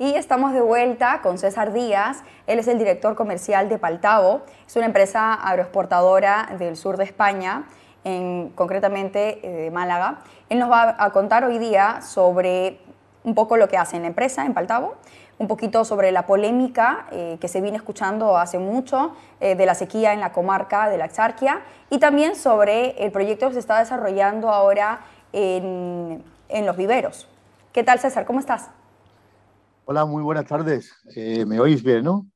Y estamos de vuelta con César Díaz. Él es el director comercial de Paltavo. Es una empresa agroexportadora del sur de España, en, concretamente eh, de Málaga. Él nos va a contar hoy día sobre un poco lo que hace en la empresa, en Paltavo, un poquito sobre la polémica eh, que se viene escuchando hace mucho eh, de la sequía en la comarca de la Exarquia y también sobre el proyecto que se está desarrollando ahora en, en los viveros. ¿Qué tal, César? ¿Cómo estás? Hola, muy buenas tardes. Eh, ¿Me oís bien, no?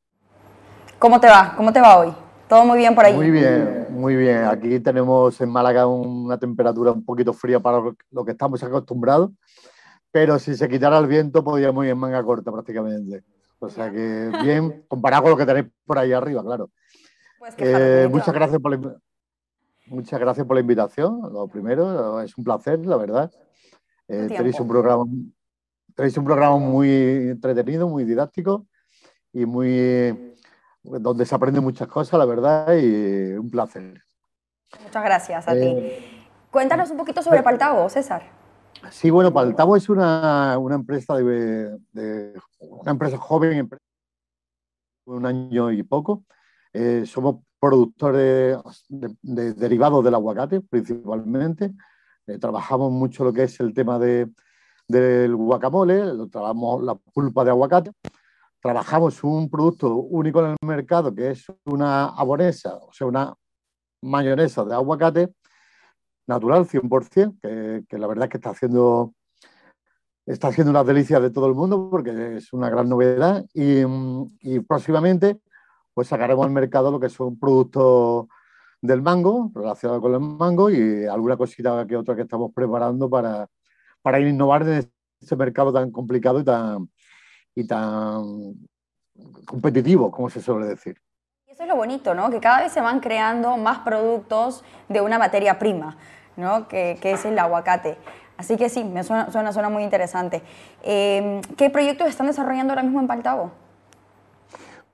¿Cómo te va? ¿Cómo te va hoy? ¿Todo muy bien por ahí? Muy bien, muy bien. Aquí tenemos en Málaga una temperatura un poquito fría para lo que estamos acostumbrados, pero si se quitara el viento podríamos ir en manga corta prácticamente. O sea que bien, comparado con lo que tenéis por ahí arriba, claro. Pues eh, muchas, gracias por la, muchas gracias por la invitación, lo primero, es un placer, la verdad. Eh, tenéis un programa tenéis un programa muy entretenido, muy didáctico y muy donde se aprende muchas cosas, la verdad, y un placer. Muchas gracias a ti. Eh, Cuéntanos un poquito sobre Paltavo, César. Sí, bueno, Paltavo es una, una empresa de, una empresa joven, un año y poco. Eh, somos productores de, derivados del aguacate, principalmente. trabajamos mucho lo que es el tema de, del guacamole, trabajamos la pulpa de aguacate, trabajamos un producto único en el mercado que es una abonesa, o sea, una mayonesa de aguacate natural 100%, que, que la verdad es que está haciendo está haciendo una delicia de todo el mundo porque es una gran novedad y, y, próximamente pues sacaremos al mercado lo que son productos del mango, relacionados con el mango y alguna cosita que otra que estamos preparando para, para innovar en este mercado tan complicado y tan, y tan competitivo, como se suele decir. Eso es lo bonito, ¿no? Que cada vez se van creando más productos de una materia prima, ¿no? Que, que es el aguacate. Así que sí, me suena, suena, suena muy interesante. Em, ¿Qué proyectos están desarrollando ahora mismo en Paltavo?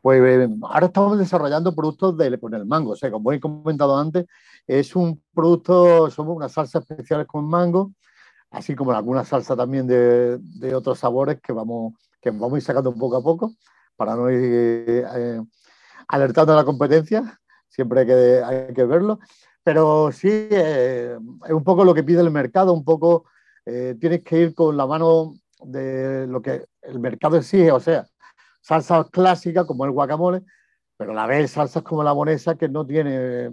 Pues eh, ahora estamos desarrollando productos de, con el mango. O sea, como he comentado antes, es un producto, somos unas salsas especiales con mango así como alguna salsa también de, de, otros sabores que vamos, que vamos a ir sacando poco a poco para no ir eh, alertando a la competencia, siempre hay que, hay que verlo, pero sí eh, es un poco lo que pide el mercado, un poco eh, tienes que ir con la mano de lo que el mercado exige, o sea, salsas clásicas como el guacamole, pero a la vez salsas como la monesa que no tiene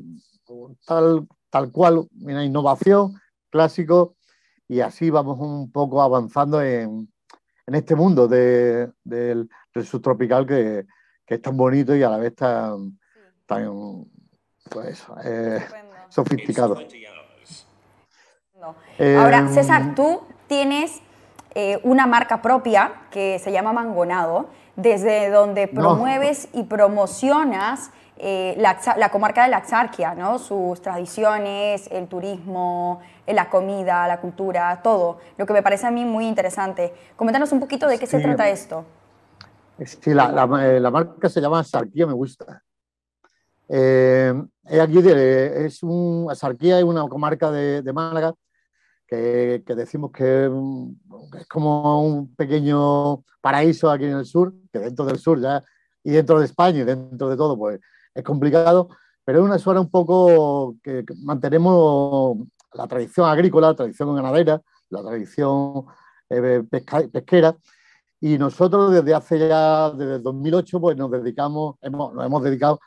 tal, tal cual una innovación clásico y así vamos un poco avanzando en, en este mundo de, del, subtropical que, que, es tan bonito y a la vez tan, tan pues, eh, sofisticado. Ahora, em, César, tú tienes eh, una marca propia que se llama Mangonado, desde donde promueves y promocionas eh, la, comarca de la Axarquia, ¿no? sus tradiciones, el turismo, eh, la comida, la cultura, todo, lo que me parece a mí muy interesante. Coméntanos un poquito de qué se trata esto. Sí, la, eh, la, marca se llama Axarquia, me gusta. Eh, aquí es un, Axarquia es una comarca de, de Málaga que, que, decimos que es como un pequeño paraíso aquí en el sur, que dentro del sur ya, y dentro de España y dentro de todo, pues es complicado, pero es una zona un poco que, mantenemos la tradición agrícola, la tradición ganadera, la tradición eh, pesquera. Y nosotros desde hace ya, desde el 2008, pues nos dedicamos, hemos, nos hemos dedicado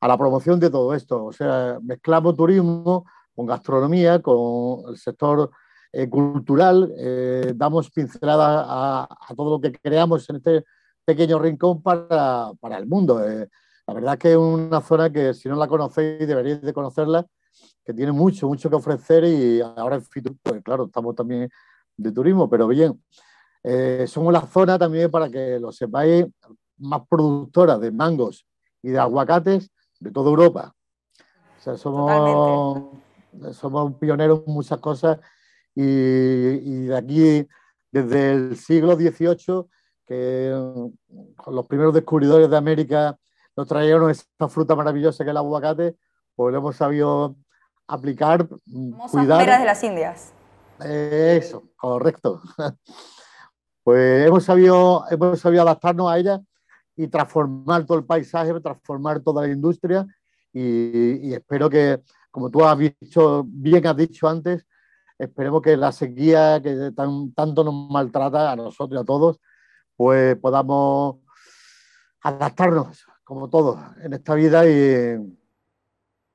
a la promoción de todo esto. O sea, mezclamos turismo con gastronomía, con el sector eh, cultural, eh, damos pinceladas a, a, todo lo que creamos en este pequeño rincón para, para el mundo. La verdad es que es una zona que si no la conocéis deberíais de conocerla, que tiene mucho, mucho que ofrecer y ahora en Fitur, pues claro, estamos también de turismo, pero bien, eh, somos la zona también para que lo sepáis, más productora de mangos y de aguacates de toda Europa. O sea, somos, somos pioneros en muchas cosas y, y de aquí, desde el siglo XVIII, que los primeros descubridores de América nos trajeron esta fruta maravillosa que es el aguacate, pues lo hemos sabido aplicar, mm, cuidar. de las Indias. eso, correcto. pues hemos sabido, hemos sabido adaptarnos a ella y transformar todo el paisaje, transformar toda la industria y, espero que, como tú has dicho, bien has dicho antes, esperemos que la sequía que tanto nos maltrata a nosotros y a todos, pues podamos adaptarnos, como todos, en esta vida y,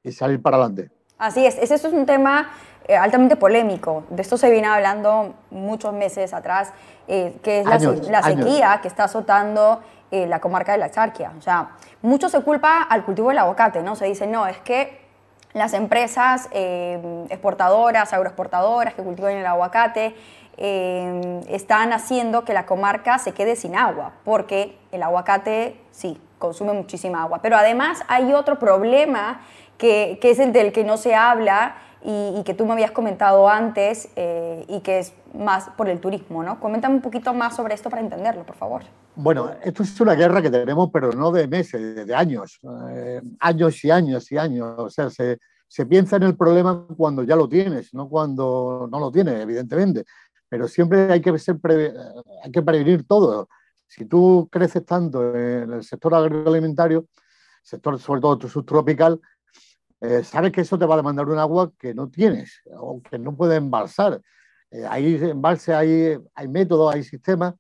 y salir para adelante. Así es, ese es un tema eh, altamente polémico. De esto se viene hablando muchos meses atrás, eh, que es la, sequía que está azotando eh, la comarca de la Charquia. O sea, mucho se culpa al cultivo del aguacate, ¿no? Se dice, no, es que las empresas exportadoras, agroexportadoras que cultivan el aguacate, están haciendo que la comarca se quede sin agua, porque el aguacate sí consume muchísima agua. Pero además hay otro problema que, es el del que no se habla y, que tú me habías comentado antes eh, y que es más por el turismo, ¿no? Coméntame un poquito más sobre esto para entenderlo, por favor. Bueno, esto es una guerra que tenemos, pero no de meses, de años, eh, años y años y años. O sea, se, se, piensa en el problema cuando ya lo tienes, no cuando no lo tienes, evidentemente. Pero siempre hay que, ser hay que prevenir todo. Si tú creces tanto en el sector agroalimentario, sector sobre todo subtropical, eh, sabes que eso te va a demandar un agua que no tienes o que no puedes embalsar. Eh, hay embalse, hay, hay métodos, hay sistemas,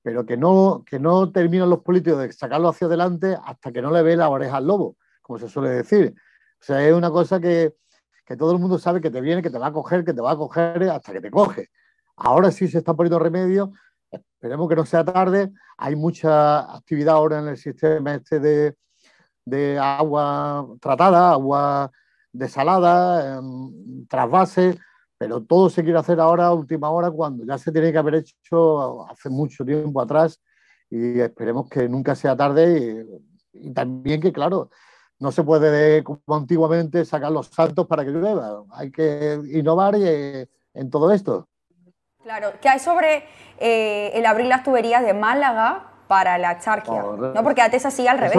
pero que no, que no terminan los políticos de sacarlo hacia adelante hasta que no le ve la oreja al lobo, como se suele decir. O sea, es una cosa que, que todo el mundo sabe que te viene, que te va a coger, que te va a coger hasta que te coge. Ahora sí se está poniendo remedio, esperemos que no sea tarde. Hay mucha actividad ahora en el sistema este de, de agua tratada, agua desalada, em, trasvase, pero todo se quiere hacer ahora última hora cuando ya se tiene que haber hecho hace mucho tiempo atrás y esperemos que nunca sea tarde y, también que, claro, no se puede, como antiguamente, sacar los saltos para que llueva. Hay que innovar en todo esto. Claro, ¿qué hay sobre eh, el abrir las tuberías de Málaga para la charquia? No, porque antes así al revés.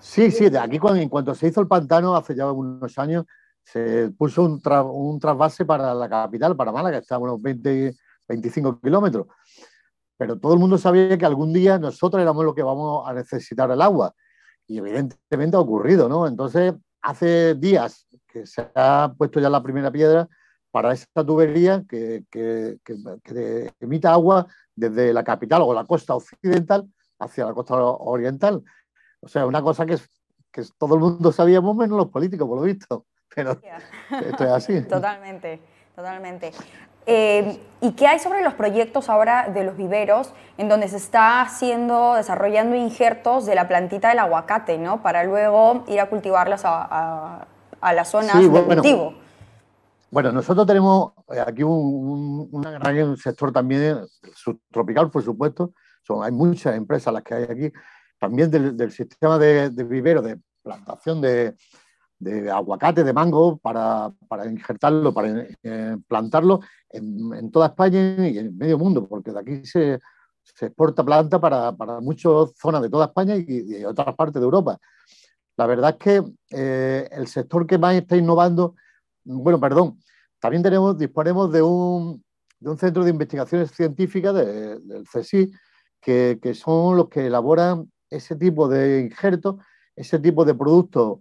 Sí, sí, de aquí cuando, en cuanto se hizo el pantano hace ya unos años, se puso un, un trasvase para la capital, para Málaga, que está a unos 20, 25 kilómetros. Pero todo el mundo sabía que algún día nosotros éramos los que vamos a necesitar el agua. Y evidentemente ha ocurrido, ¿no? Entonces, hace días que se ha puesto ya la primera piedra para esta tubería que, que, que emita agua desde la capital o la costa occidental hacia la costa oriental. O sea, una cosa que, que todo el mundo sabíamos, menos los políticos, por lo visto. Pero esto es así. Totalmente, totalmente. Eh, ¿Y qué hay sobre los proyectos ahora de los viveros en donde se está haciendo, desarrollando injertos de la plantita del aguacate, ¿no? Para luego ir a cultivarlas a, a, las zonas de cultivo. Bueno, nosotros tenemos aquí un, gran sector también subtropical, por supuesto. Son, hay muchas empresas las que hay aquí también del, sistema de, vivero, de plantación de, aguacate, de mango, para, injertarlo, para eh, plantarlo en, toda España y en medio mundo, porque de aquí se, exporta planta para, muchas zonas de toda España y, de otras partes de Europa. La verdad es que eh, el sector que más está innovando, bueno, perdón, también tenemos, disponemos de un, centro de investigaciones científicas del CSI, que, que, son los que elaboran ese tipo de injerto, ese tipo de producto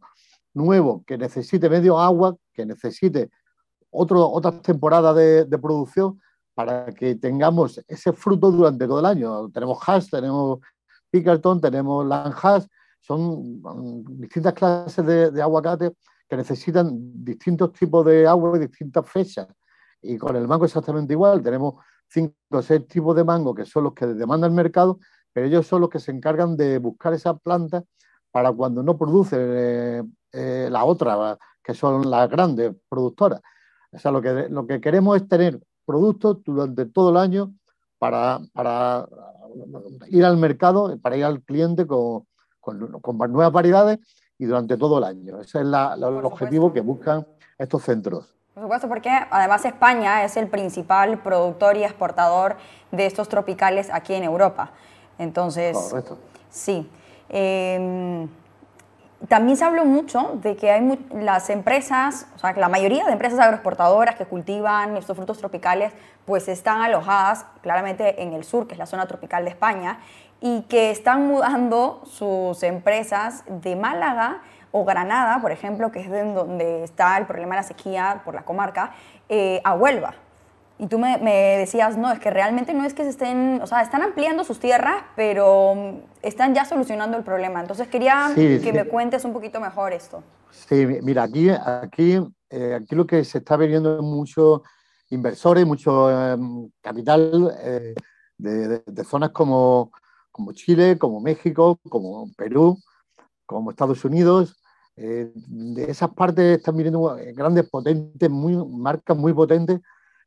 nuevo que necesite medio agua, que necesite otro, otras temporadas de, producción para que tengamos ese fruto durante todo el año. Tenemos hash, tenemos Pickerton, tenemos Lanhash, son mm, distintas clases de, aguacate que necesitan distintos tipos de agua y distintas fechas. Y con el mango exactamente igual, tenemos cinco o seis tipos de mango que son los que demanda el mercado pero ellos son los que se encargan de buscar esas plantas para cuando no produce eh, eh, la otra, que son las grandes productoras. O sea, lo que, lo que queremos es tener productos durante todo el año para, para ir al mercado, para ir al cliente con, con, nuevas variedades y durante todo el año. Ese es el objetivo que buscan estos centros. Por supuesto, porque además España es el principal productor y exportador de estos tropicales aquí en Europa. Entonces, sí. Em, también se habló mucho de que hay las empresas, o sea, que la mayoría de empresas agroexportadoras que cultivan estos frutos tropicales, pues están alojadas claramente en el sur, que es la zona tropical de España, y que están mudando sus empresas de Málaga o Granada, por ejemplo, que es donde está el problema de la sequía por la comarca, eh, a Huelva. Y tú me, decías, no, es que realmente no es que se estén, o sea, están ampliando sus tierras, pero mm, están ya solucionando el problema. Entonces quería que me cuentes un poquito mejor esto. Sí, mira, aquí, aquí, eh, aquí lo que se está viendo es muchos inversores, mucho em, capital eh, de, zonas como, como Chile, como México, como Perú, como Estados Unidos. Eh, de esas partes están viniendo grandes potentes, muy, marcas muy potentes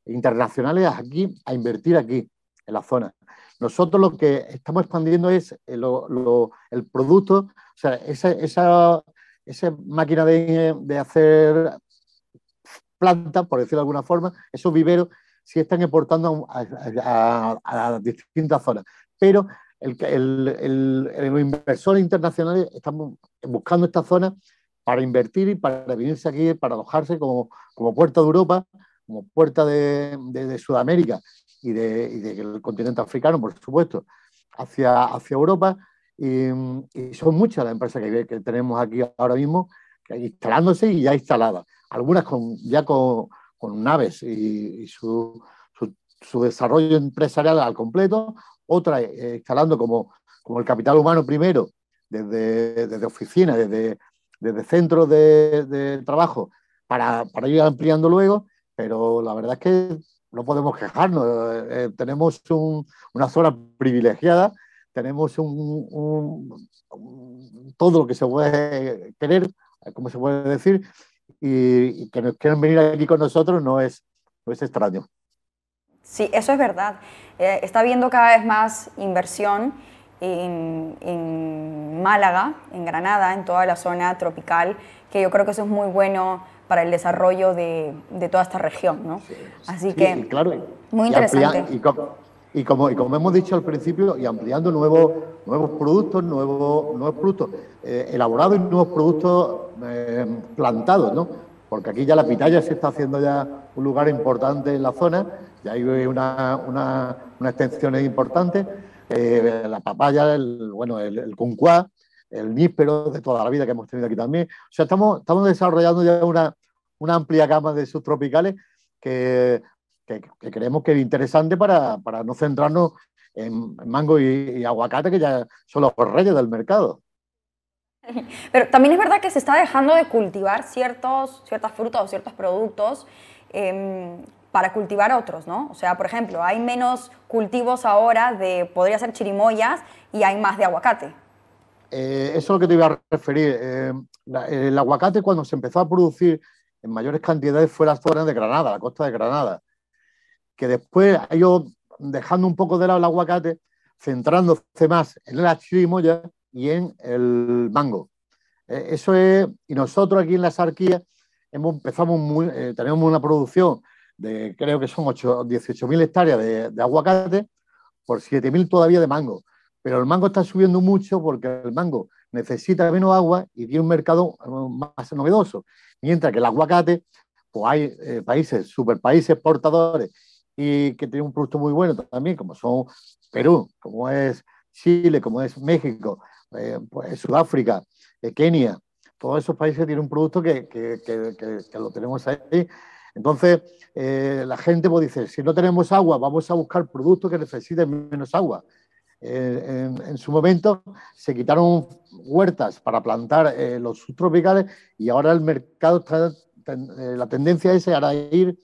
internacionales aquí a invertir aquí, en la zona. Nosotros lo que estamos expandiendo es eh, el producto, o sea, esa, esa, esa máquina de, de, hacer plantas, por decirlo de alguna forma, esos viveros sí están exportando a, a, distintas zonas. Pero los inversores internacionales están buscando esta zona para invertir y para venirse aquí, para alojarse como, como puerta de Europa como puerta de, Sudamérica y, del continente africano, por supuesto, hacia, hacia Europa. Y, son muchas las empresas que, tenemos aquí ahora mismo instalándose y ya instaladas. Algunas con, ya con, naves y, su, desarrollo empresarial al completo, otras eh, instalando como, como el capital humano primero, desde, desde oficinas, desde, desde centros de, trabajo, para, para ir ampliando luego pero la verdad es que no podemos quejarnos. Eh, eh, tenemos una zona privilegiada, tenemos todo lo que se puede querer, como se puede decir, y, que nos quieran venir aquí con nosotros no es, no es extraño. Sí, eso es verdad. Eh, está habiendo cada vez más inversión en, en Málaga, en Granada, en toda la zona tropical, que yo creo que eso es muy bueno para el desarrollo de, de toda esta región. ¿no? Así que, claro, muy interesante. Y, y, como, y, como, hemos dicho al principio, y ampliando nuevos, nuevos productos, nuevos, nuevos productos eh, elaborados y nuevos productos eh, plantados, ¿no? porque aquí ya la pitaya se está haciendo ya un lugar importante en la zona, ya hay una, una, una extensión importante, eh, la papaya, el, bueno, el, el cuncuá, el níspero de toda la vida que hemos tenido aquí también. O sea, estamos, estamos desarrollando ya una, una amplia gama de subtropicales que, que, creemos que es interesante para, para no centrarnos en, mango y, aguacate, que ya son los reyes del mercado. Pero también es verdad que se está dejando de cultivar ciertos, ciertas frutas o ciertos productos em, para cultivar otros, ¿no? O sea, por ejemplo, hay menos cultivos ahora de, podría ser chirimoyas, y hay más de aguacate. Eh, eso es lo que te iba a referir. Eh, el aguacate cuando se empezó a producir en mayores cantidades fue la zona de Granada, la costa de Granada, que después ido dejando un poco de lado el aguacate, centrándose más en la chirimoya y en el mango. Eh, eso es, y nosotros aquí en la Sarquía hemos, empezamos muy, tenemos una producción de creo que son 18.000 hectáreas de, de aguacate por 7.000 todavía de mango. Pero el mango está subiendo mucho porque el mango necesita menos agua y tiene un mercado más novedoso. Mientras que el aguacate, pues hay eh, países, superpaíses exportadores y que tienen un producto muy bueno también, como son Perú, como es Chile, como es México, eh, pues Sudáfrica, eh, Kenia, todos esos países tienen un producto que, que, que, lo tenemos ahí. Entonces, la gente pues, dice, si no tenemos agua, vamos a buscar productos que necesiten menos agua. Eh, en, su momento se quitaron huertas para plantar eh, los subtropicales y ahora el mercado está, eh, la tendencia es a ir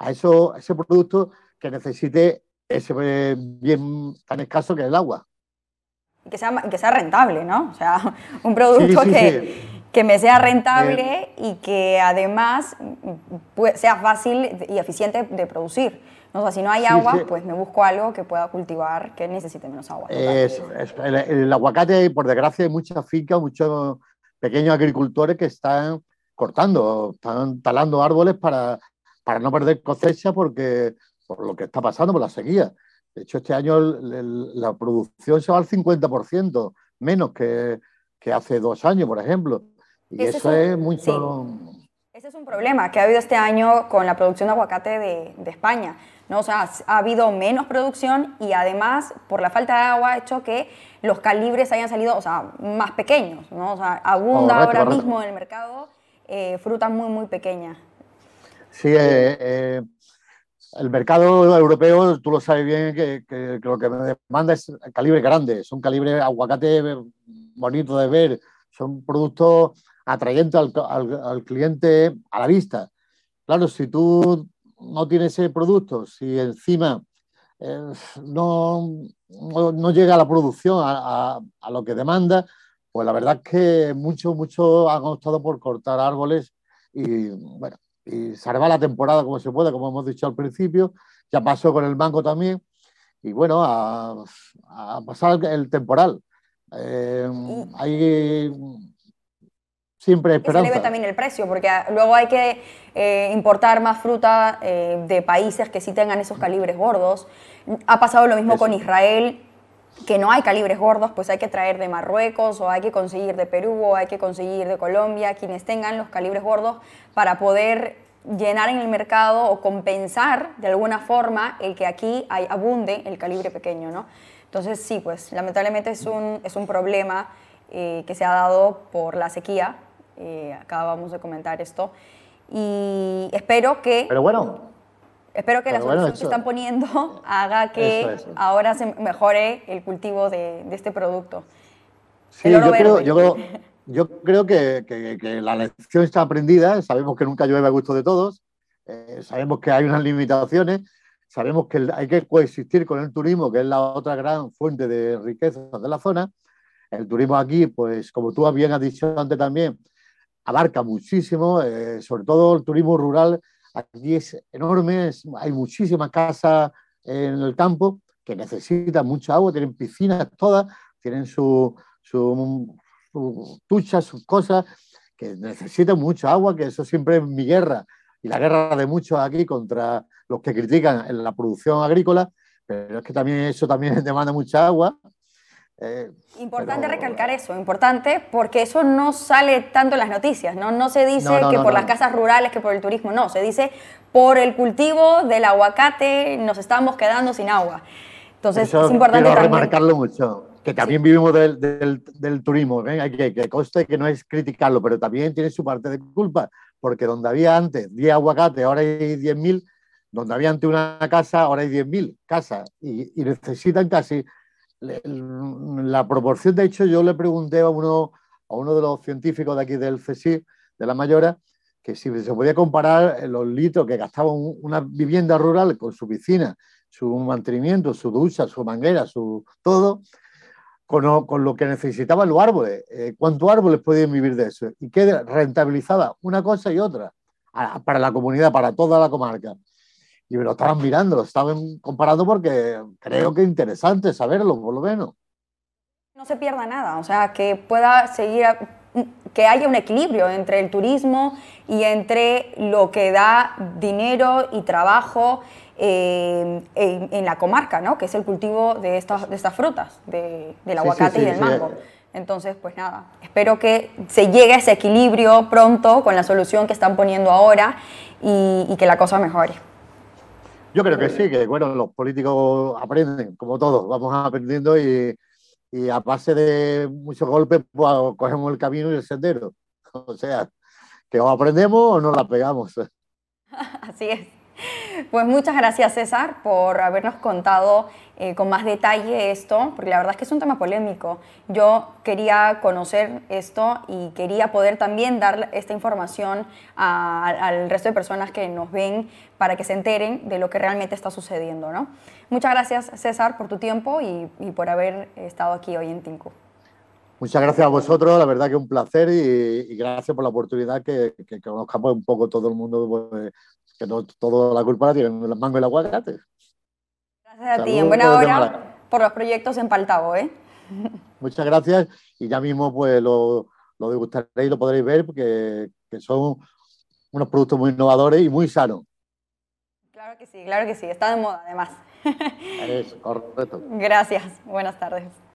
a, eso, ese producto que necesite ese bien tan escaso que es el agua. Y que sea, que sea rentable, ¿no? O sea, un producto que, que, me sea rentable y que además sea fácil y eficiente de producir. No, o si no hay agua, pues me busco algo que pueda cultivar que necesite menos agua. el, aguacate, por desgracia, hay muchas fincas, muchos pequeños agricultores que están cortando, están talando árboles para, para no perder cosecha porque, por lo que está pasando, por la sequía. De hecho, este año la producción se va al 50% menos que, que hace dos años, por ejemplo. Y eso es, mucho... Ese es un problema que ha habido este año con la producción de aguacate de, de España. ¿no? O sea, ha habido menos producción y además, por la falta de agua, ha hecho que los calibres hayan salido o sea, más pequeños. ¿no? O sea, abunda ahora mismo en el mercado eh, fruta muy, muy pequeña. Sí, eh, eh, el mercado europeo, tú lo sabes bien, que, lo que demanda es calibre grande, son calibre aguacate bonito de ver, son productos atrayentes al, cliente a la vista. Claro, si tú no tienes ese producto, si encima eh, no, no, llega a la producción a, lo que demanda, pues la verdad es que muchos, muchos han optado por cortar árboles y, bueno, y salvar la temporada como se puede, como hemos dicho al principio. Ya pasó con el mango también. Y bueno, a, pasar el temporal. Eh, hay siempre esperanza. se le ve también el precio, porque luego hay que eh, importar más fruta eh, de países que sí tengan esos calibres gordos. Ha pasado lo mismo con Israel, que no hay calibres gordos, pues hay que traer de Marruecos o hay que conseguir de Perú o hay que conseguir de Colombia, quienes tengan los calibres gordos para poder llenar en el mercado o compensar de alguna forma el que aquí hay, abunde el calibre pequeño, ¿no? Entonces sí, pues lamentablemente es un, es un problema eh, que se ha dado por la sequía, eh, acabamos de comentar esto, y espero que... Pero bueno, Espero que la solución que están poniendo haga que ahora se mejore el cultivo de, este producto. Sí, yo creo, yo creo, que, la lección está aprendida. Sabemos que nunca llueve a gusto de todos. Eh, sabemos que hay unas limitaciones. Sabemos que hay que coexistir con el turismo, que es la otra gran fuente de riqueza de la zona. El turismo aquí, pues como tú bien has dicho antes también, abarca muchísimo, eh, sobre todo el turismo rural. Aquí es enorme, hay muchísimas casas en el campo que necesitan mucha agua, tienen piscinas todas, tienen su, su, ducha, sus cosas, que necesitan mucha agua, que eso siempre es mi guerra. Y la guerra de muchos aquí contra los que critican la producción agrícola, pero es que también eso también demanda mucha agua eh, importante recalcar eso, importante porque eso no sale tanto en las noticias, no, no se dice que por las casas rurales, que por el turismo, no, se dice por el cultivo del aguacate nos estamos quedando sin agua. Entonces es importante quiero remarcarlo mucho, que también vivimos del, del, turismo, ¿eh? que, que conste que no es criticarlo, pero también tiene su parte de culpa, porque donde había antes 10 aguacates, ahora hay 10.000, donde había antes una casa, ahora hay 10.000 casas, y, y necesitan casi la proporción, de hecho, yo le pregunté a uno, a uno de los científicos de aquí del CSIC, de la Mayora, que si se podía comparar los litros que gastaba una vivienda rural con su piscina, su mantenimiento, su ducha, su manguera, su todo, con, con lo que necesitaban los árboles. Eh, ¿Cuántos árboles podían vivir de eso? Y qué rentabilizaba una cosa y otra para la comunidad, para toda la comarca y me lo estaban mirando, lo estaban comparando porque creo que es interesante saberlo, por lo menos. No se pierda nada, o sea, que pueda seguir, que haya un equilibrio entre el turismo y entre lo que da dinero y trabajo eh, en, la comarca, ¿no? que es el cultivo de estas, de estas frutas, de, del aguacate y del mango. Entonces, pues nada, espero que se llegue a ese equilibrio pronto con la solución que están poniendo ahora y que la cosa mejore. Yo creo que sí, que bueno, los políticos aprenden, como todos, vamos aprendiendo y, a base de muchos golpes pues, cogemos el camino y el sendero. O sea, que o aprendemos o nos la pegamos. Así es. Pues muchas gracias César por habernos contado eh, con más detalle esto, porque la verdad es que es un tema polémico. Yo quería conocer esto y quería poder también dar esta información al resto de personas que nos ven para que se enteren de lo que realmente está sucediendo. ¿no? Muchas gracias César por tu tiempo y, por haber estado aquí hoy en Tinku. Muchas gracias a vosotros, la verdad que un placer y, gracias por la oportunidad que, que, conozcamos un poco todo el mundo, pues, que no toda la culpa la tienen los mangos y el aguacate. Gracias a ti, en buena hora por los proyectos en Paltavo, ¿eh? Muchas gracias y ya mismo pues lo, lo degustaréis y lo podréis ver porque que son unos productos muy innovadores y muy sanos. Claro que sí, claro que sí, está de moda además. Eso, correcto. Gracias, buenas tardes.